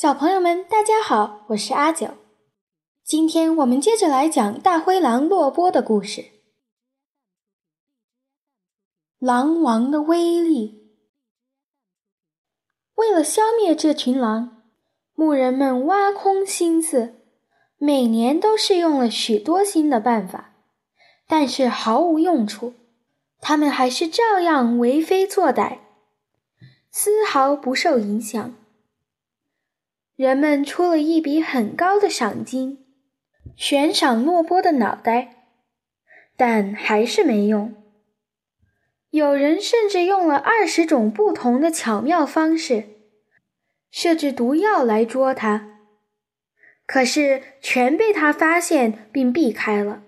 小朋友们，大家好，我是阿九。今天我们接着来讲大灰狼洛波的故事。狼王的威力。为了消灭这群狼，牧人们挖空心思，每年都试用了许多新的办法，但是毫无用处。他们还是照样为非作歹，丝毫不受影响。人们出了一笔很高的赏金，悬赏洛波的脑袋，但还是没用。有人甚至用了二十种不同的巧妙方式，设置毒药来捉他，可是全被他发现并避开了。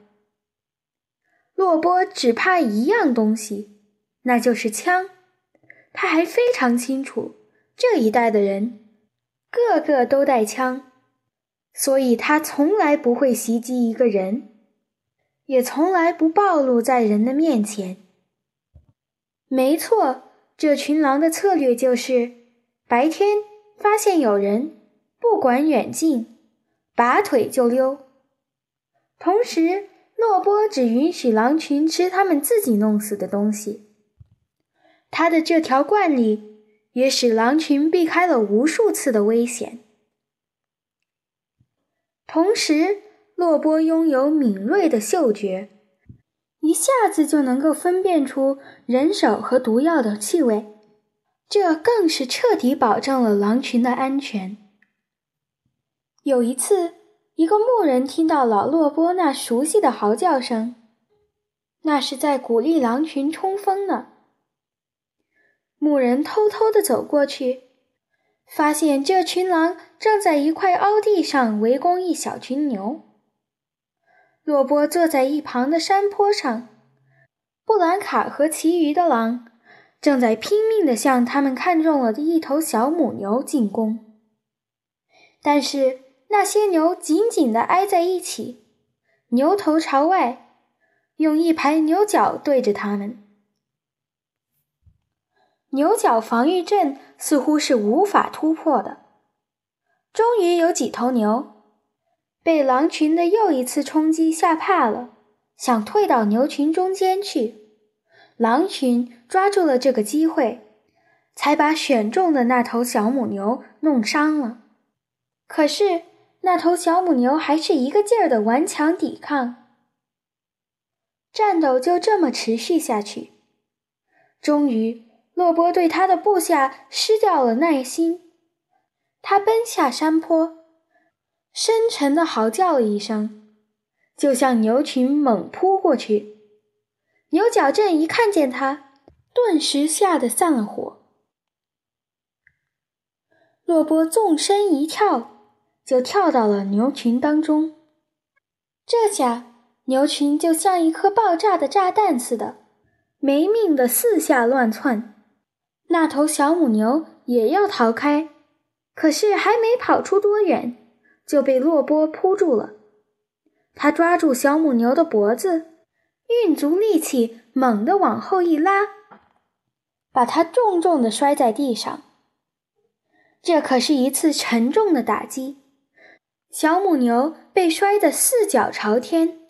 洛波只怕一样东西，那就是枪。他还非常清楚这一代的人。个个都带枪，所以他从来不会袭击一个人，也从来不暴露在人的面前。没错，这群狼的策略就是白天发现有人，不管远近，拔腿就溜。同时，洛波只允许狼群吃他们自己弄死的东西。他的这条惯例。也使狼群避开了无数次的危险。同时，洛波拥有敏锐的嗅觉，一下子就能够分辨出人手和毒药的气味，这更是彻底保证了狼群的安全。有一次，一个牧人听到老洛波那熟悉的嚎叫声，那是在鼓励狼群冲锋呢。牧人偷偷地走过去，发现这群狼正在一块凹地上围攻一小群牛。洛波坐在一旁的山坡上，布兰卡和其余的狼正在拼命地向他们看中了的一头小母牛进攻。但是那些牛紧紧地挨在一起，牛头朝外，用一排牛角对着他们。牛角防御阵似乎是无法突破的。终于有几头牛被狼群的又一次冲击吓怕了，想退到牛群中间去。狼群抓住了这个机会，才把选中的那头小母牛弄伤了。可是那头小母牛还是一个劲儿的顽强抵抗。战斗就这么持续下去，终于。洛波对他的部下失掉了耐心，他奔下山坡，深沉地嚎叫了一声，就向牛群猛扑过去。牛角镇一看见他，顿时吓得散了火。洛波纵身一跳，就跳到了牛群当中。这下，牛群就像一颗爆炸的炸弹似的，没命的四下乱窜。那头小母牛也要逃开，可是还没跑出多远，就被洛波扑住了。他抓住小母牛的脖子，运足力气，猛地往后一拉，把它重重地摔在地上。这可是一次沉重的打击，小母牛被摔得四脚朝天。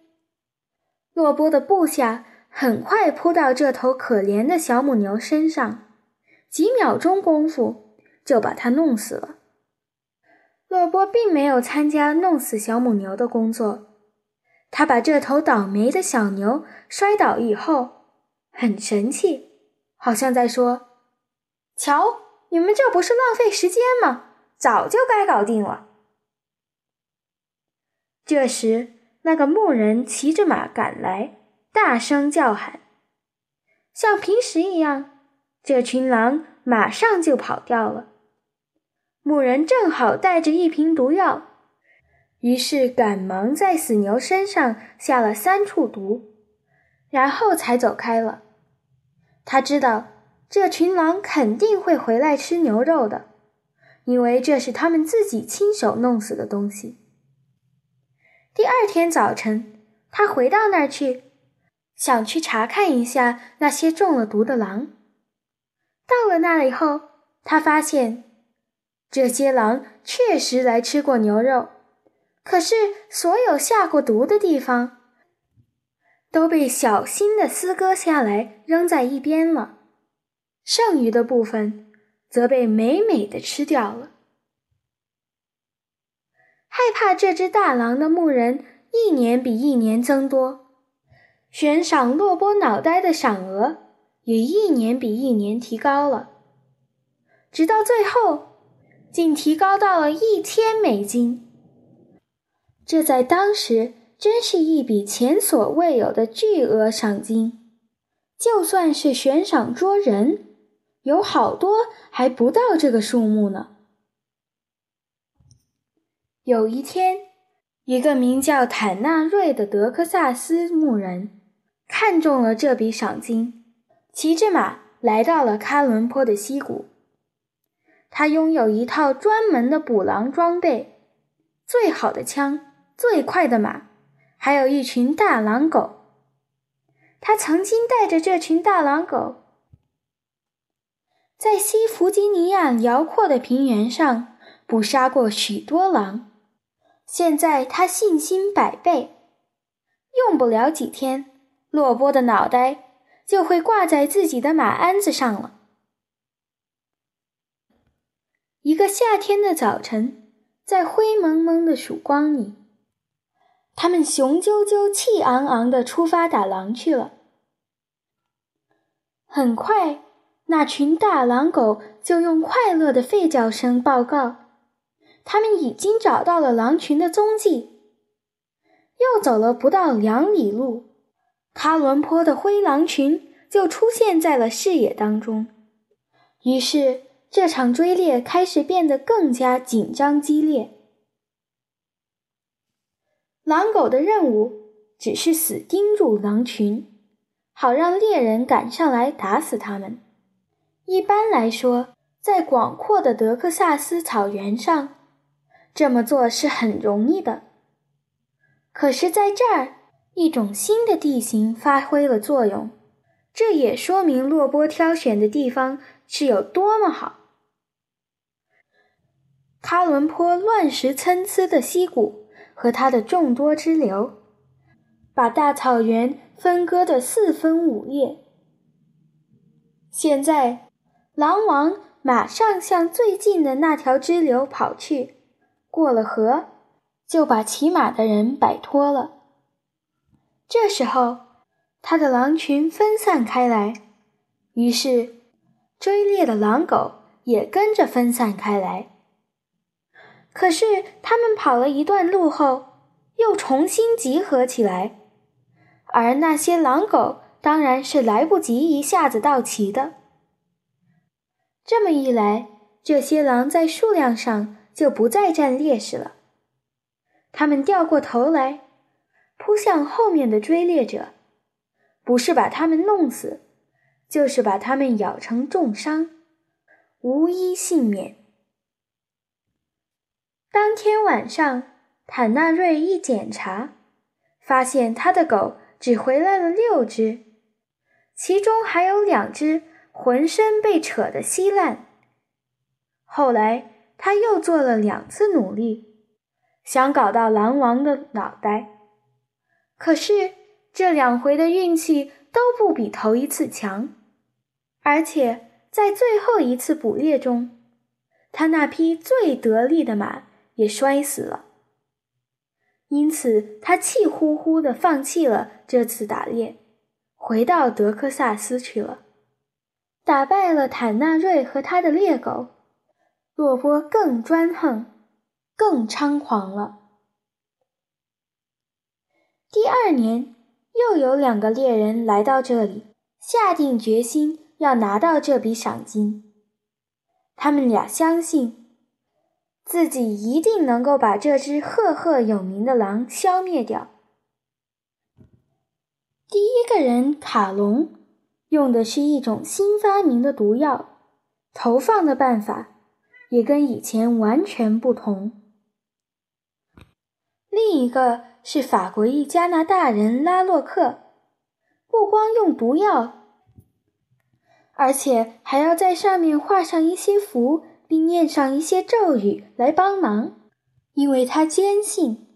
洛波的部下很快扑到这头可怜的小母牛身上。几秒钟功夫就把它弄死了。洛波并没有参加弄死小母牛的工作，他把这头倒霉的小牛摔倒以后，很神气，好像在说：“瞧，你们这不是浪费时间吗？早就该搞定了。”这时，那个牧人骑着马赶来，大声叫喊，像平时一样。这群狼马上就跑掉了。牧人正好带着一瓶毒药，于是赶忙在死牛身上下了三处毒，然后才走开了。他知道这群狼肯定会回来吃牛肉的，因为这是他们自己亲手弄死的东西。第二天早晨，他回到那儿去，想去查看一下那些中了毒的狼。到了那里后，他发现这些狼确实来吃过牛肉，可是所有下过毒的地方都被小心的撕割下来，扔在一边了。剩余的部分则被美美的吃掉了。害怕这只大狼的牧人一年比一年增多，悬赏洛波脑袋的赏额也一年比一年提高了，直到最后，竟提高到了一千美金。这在当时真是一笔前所未有的巨额赏金，就算是悬赏捉人。有好多还不到这个数目呢。有一天，一个名叫坦纳瑞的德克萨斯牧人看中了这笔赏金，骑着马来到了喀伦坡的溪谷。他拥有一套专门的捕狼装备，最好的枪，最快的马，还有一群大狼狗。他曾经带着这群大狼狗。在西弗吉尼亚辽阔的平原上捕杀过许多狼，现在他信心百倍，用不了几天，洛波的脑袋就会挂在自己的马鞍子上了。一个夏天的早晨，在灰蒙蒙的曙光里，他们雄赳赳、气昂昂地出发打狼去了。很快。那群大狼狗就用快乐的吠叫声报告，他们已经找到了狼群的踪迹。又走了不到两里路，喀伦坡的灰狼群就出现在了视野当中。于是，这场追猎开始变得更加紧张激烈。狼狗的任务只是死盯住狼群，好让猎人赶上来打死他们。一般来说，在广阔的德克萨斯草原上，这么做是很容易的。可是，在这儿，一种新的地形发挥了作用，这也说明洛波挑选的地方是有多么好。喀伦坡乱石参差的溪谷和它的众多支流，把大草原分割得四分五裂。现在。狼王马上向最近的那条支流跑去，过了河，就把骑马的人摆脱了。这时候，他的狼群分散开来，于是追猎的狼狗也跟着分散开来。可是，他们跑了一段路后，又重新集合起来，而那些狼狗当然是来不及一下子到齐的。这么一来，这些狼在数量上就不再占劣势了。他们掉过头来，扑向后面的追猎者，不是把他们弄死，就是把他们咬成重伤，无一幸免。当天晚上，坦纳瑞一检查，发现他的狗只回来了六只，其中还有两只。浑身被扯得稀烂。后来他又做了两次努力，想搞到狼王的脑袋，可是这两回的运气都不比头一次强，而且在最后一次捕猎中，他那匹最得力的马也摔死了。因此，他气呼呼地放弃了这次打猎，回到德克萨斯去了。打败了坦纳瑞和他的猎狗，洛波更专横，更猖狂了。第二年，又有两个猎人来到这里，下定决心要拿到这笔赏金。他们俩相信，自己一定能够把这只赫赫有名的狼消灭掉。第一个人卡隆。用的是一种新发明的毒药，投放的办法也跟以前完全不同。另一个是法国裔加拿大人拉洛克，不光用毒药，而且还要在上面画上一些符，并念上一些咒语来帮忙，因为他坚信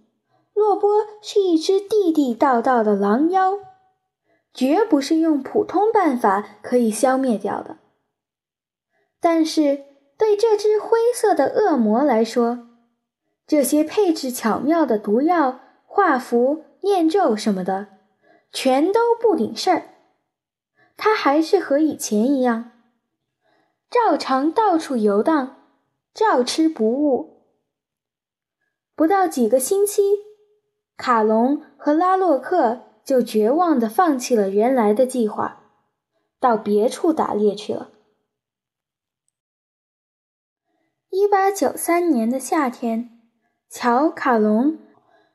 洛波是一只地地道道的狼妖，绝不是用普通办法可以消灭掉的。但是对这只灰色的恶魔来说，这些配置巧妙的毒药、画符、念咒什么的，全都不顶事儿。他还是和以前一样。照常到处游荡，照吃不误。不到几个星期，卡隆和拉洛克就绝望地放弃了原来的计划，到别处打猎去了。一八九三年的夏天，乔卡隆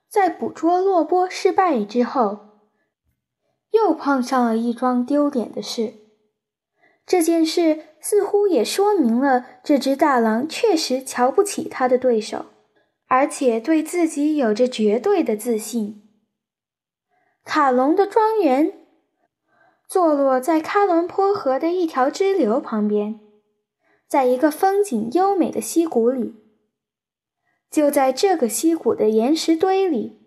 在捕捉洛波失败之后，又碰上了一桩丢脸的事。这件事。似乎也说明了这只大狼确实瞧不起他的对手，而且对自己有着绝对的自信。卡隆的庄园坐落在喀伦坡河的一条支流旁边，在一个风景优美的溪谷里。就在这个溪谷的岩石堆里，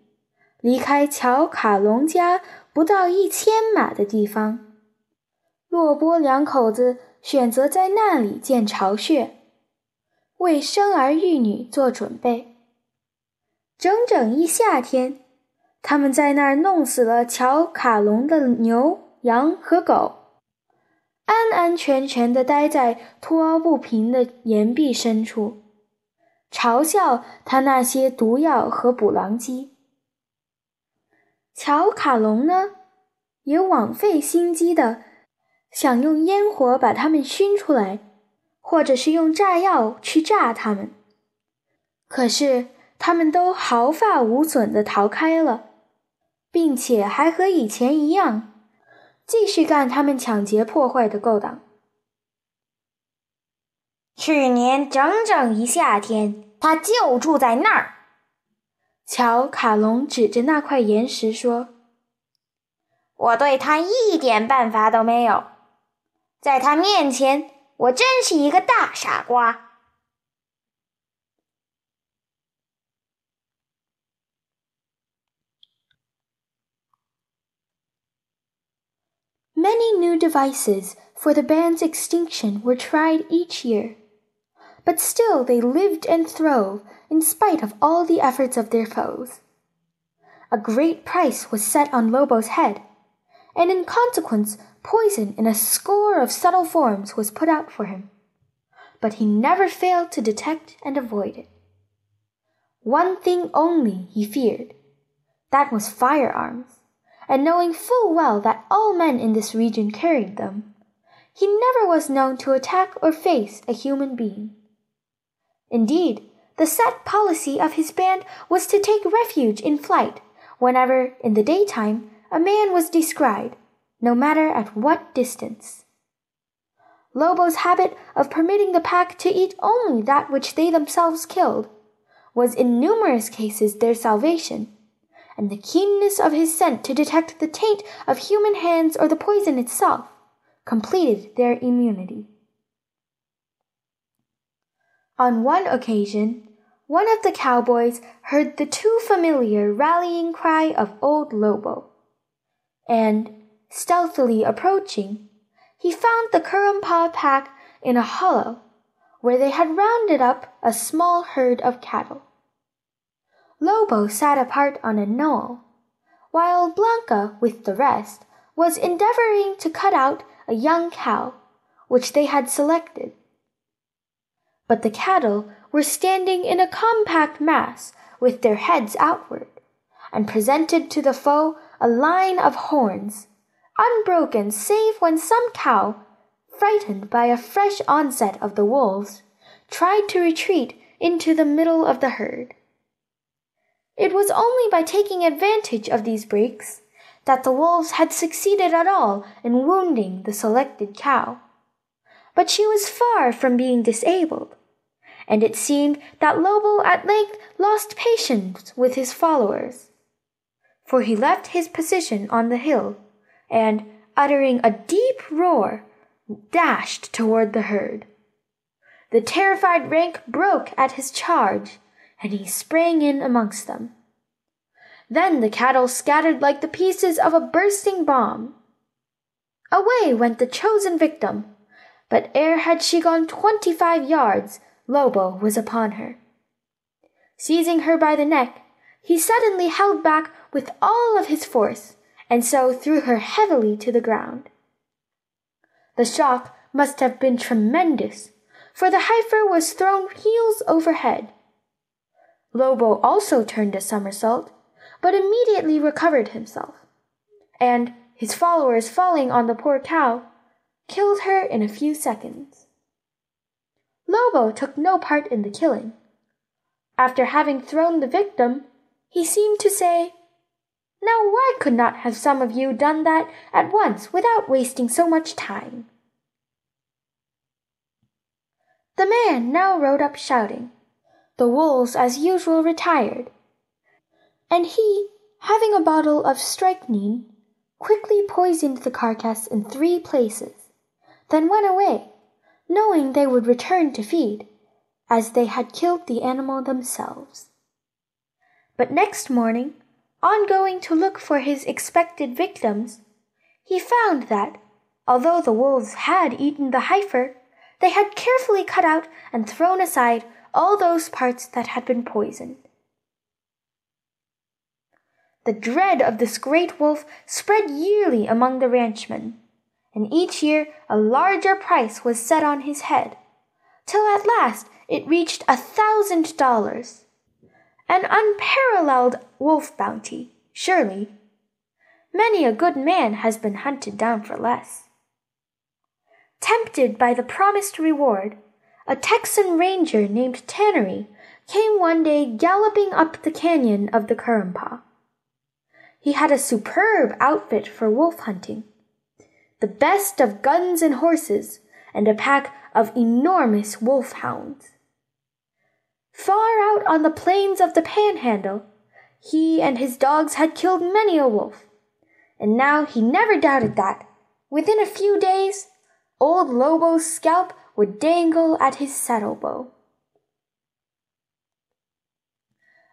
离开乔卡隆家不到一千码的地方，洛波两口子。选择在那里建巢穴，为生儿育女做准备。整整一夏天，他们在那儿弄死了乔卡隆的牛、羊和狗，安安全全地待在凸凹不平的岩壁深处，嘲笑他那些毒药和捕狼机。乔卡隆呢，也枉费心机的。想用烟火把他们熏出来，或者是用炸药去炸他们，可是他们都毫发无损的逃开了，并且还和以前一样，继续干他们抢劫破坏的勾当。去年整整一夏天，他就住在那儿。乔卡隆指着那块岩石说：“我对他一点办法都没有。”在他面前，我真是一个大傻瓜。Many new devices for the band's extinction were tried each year, but still they lived and throve in spite of all the efforts of their foes. A great price was set on Lobo's head, and in consequence Poison in a score of subtle forms was put out for him, but he never failed to detect and avoid it. One thing only he feared that was firearms, and knowing full well that all men in this region carried them, he never was known to attack or face a human being. Indeed, the set policy of his band was to take refuge in flight whenever, in the daytime, a man was descried no matter at what distance. Lobo's habit of permitting the pack to eat only that which they themselves killed was in numerous cases their salvation, and the keenness of his scent to detect the taint of human hands or the poison itself completed their immunity. On one occasion, one of the cowboys heard the too familiar rallying cry of old Lobo, and Stealthily approaching, he found the Kurrumpaa pack in a hollow where they had rounded up a small herd of cattle. Lobo sat apart on a knoll, while Blanca, with the rest, was endeavoring to cut out a young cow, which they had selected. But the cattle were standing in a compact mass with their heads outward, and presented to the foe a line of horns unbroken save when some cow, frightened by a fresh onset of the wolves, tried to retreat into the middle of the herd. It was only by taking advantage of these breaks that the wolves had succeeded at all in wounding the selected cow. But she was far from being disabled, and it seemed that Lobo at length lost patience with his followers, for he left his position on the hill and, uttering a deep roar, dashed toward the herd. the terrified rank broke at his charge, and he sprang in amongst them. Then the cattle scattered like the pieces of a bursting bomb. Away went the chosen victim, but ere had she gone twenty five yards, Lobo was upon her. Seizing her by the neck, he suddenly held back with all of his force, and so threw her heavily to the ground. The shock must have been tremendous, for the heifer was thrown heels over head. Lobo also turned a somersault, but immediately recovered himself, and, his followers falling on the poor cow, killed her in a few seconds. Lobo took no part in the killing. After having thrown the victim, he seemed to say, Now why could not have some of you done that at once without wasting so much time? The man now rode up shouting. The wolves as usual retired. And he, having a bottle of strychnine, quickly poisoned the carcass in three places, then went away, knowing they would return to feed, as they had killed the animal themselves. But next morning, on going to look for his expected victims, he found that, although the wolves had eaten the heifer, they had carefully cut out and thrown aside all those parts that had been poisoned. The dread of this great wolf spread yearly among the ranchmen, and each year a larger price was set on his head, till at last it reached a thousand dollars. An unparalleled wolf bounty, surely. Many a good man has been hunted down for less. Tempted by the promised reward, a Texan ranger named Tannery came one day galloping up the canyon of the Currumpah. He had a superb outfit for wolf hunting, the best of guns and horses, and a pack of enormous wolf hounds. Far out on the plains of the Panhandle, he and his dogs had killed many a wolf, and now he never doubted that, within a few days, Old Lobo's scalp would dangle at his saddle bow.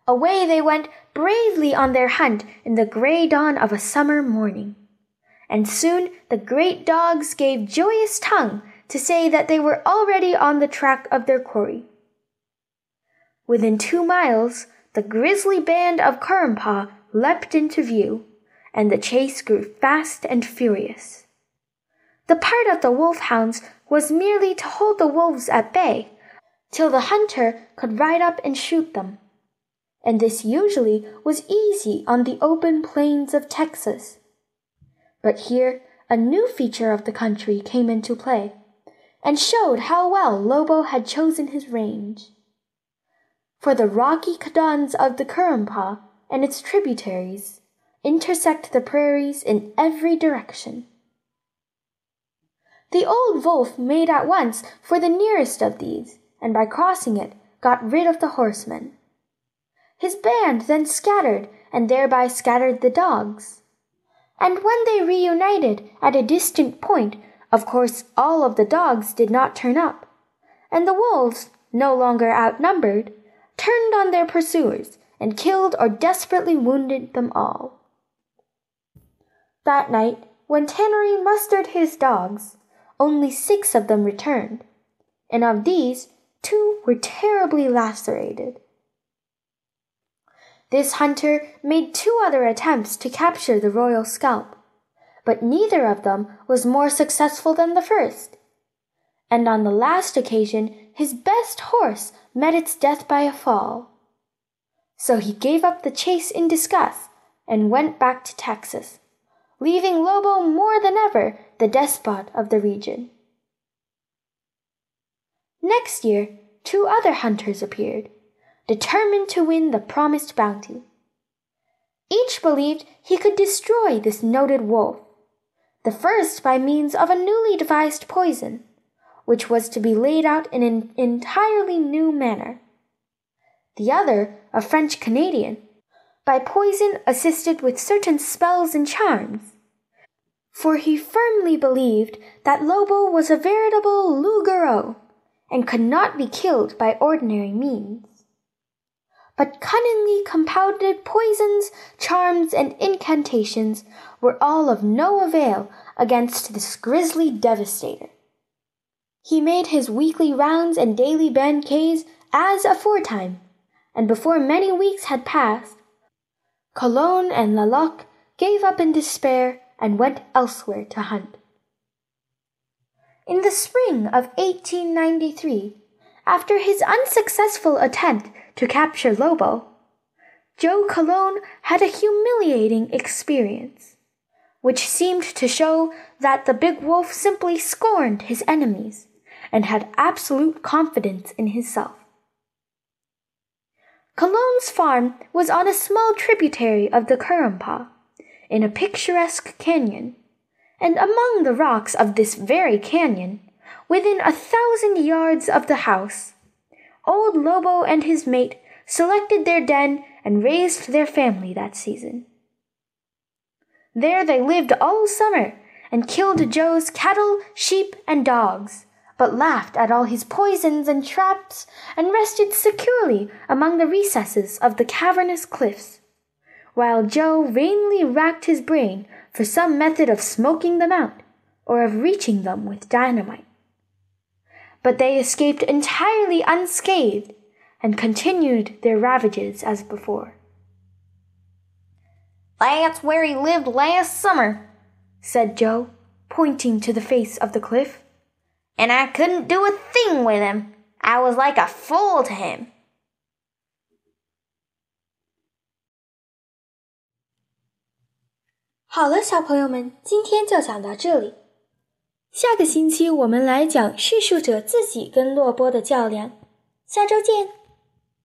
Away they went bravely on their hunt in the gray dawn of a summer morning. And soon the great dogs gave joyous tongue to say that they were already on the track of their quarry. Within two miles, the grisly band of Currumpah leapt into view, and the chase grew fast and furious. The part of the wolfhounds was merely to hold the wolves at bay till the hunter could ride up and shoot them. And this usually was easy on the open plains of Texas. But here a new feature of the country came into play and showed how well Lobo had chosen his range. For the rocky canyons of the Currumpah and its tributaries intersect the prairies in every direction. The old wolf made at once for the nearest of these, and by crossing it got rid of the horsemen. His band then scattered, and thereby scattered the dogs. And when they reunited at a distant point, of course all of the dogs did not turn up, and the wolves, no longer outnumbered, turned on their pursuers and killed or desperately wounded them all. That night, when Tannery mustered his dogs, only six of them returned, and of these, two were terribly lacerated. This hunter made two other attempts to capture the royal scalp, but neither of them was more successful than the first. And on the last occasion, his best horse met its death by a fall. So he gave up the chase in disgust and went back to Texas leaving Lobo more than ever the despot of the region. Next year, two other hunters appeared, determined to win the promised bounty. Each believed he could destroy this noted wolf, the first by means of a newly devised poison, which was to be laid out in an entirely new manner. The other, a French Canadian, by poison assisted with certain spells and charms. For he firmly believed that Lobo was a veritable loup-garou, and could not be killed by ordinary means. But cunningly compounded poisons, charms, and incantations were all of no avail against this grisly devastator. He made his weekly rounds and daily banquets as aforetime, and before many weeks had passed, Cologne and Laloc gave up in despair and went elsewhere to hunt. In the spring of 1893, after his unsuccessful attempt to capture Lobo, Joe Cologne had a humiliating experience, which seemed to show that the big wolf simply scorned his enemies and had absolute confidence in himself. Cologne's farm was on a small tributary of the Currumpaw, in a picturesque canyon and among the rocks of this very canyon, within a thousand yards of the house, old Lobo and his mate selected their den and raised their family that season. There they lived all summer and killed Joe's cattle, sheep, and dogs, but laughed at all his poisons and traps and rested securely among the recesses of the cavernous cliffs, while Joe vainly racked his brain for some method of smoking them out or of reaching them with dynamite. But they escaped entirely unscathed and continued their ravages as before. That's where he lived last summer, said Joe, pointing to the face of the cliff. And I couldn't do a thing with him. I was like a fool to him. 下个星期我们来讲叙述者自己跟洛波的较量。下周见。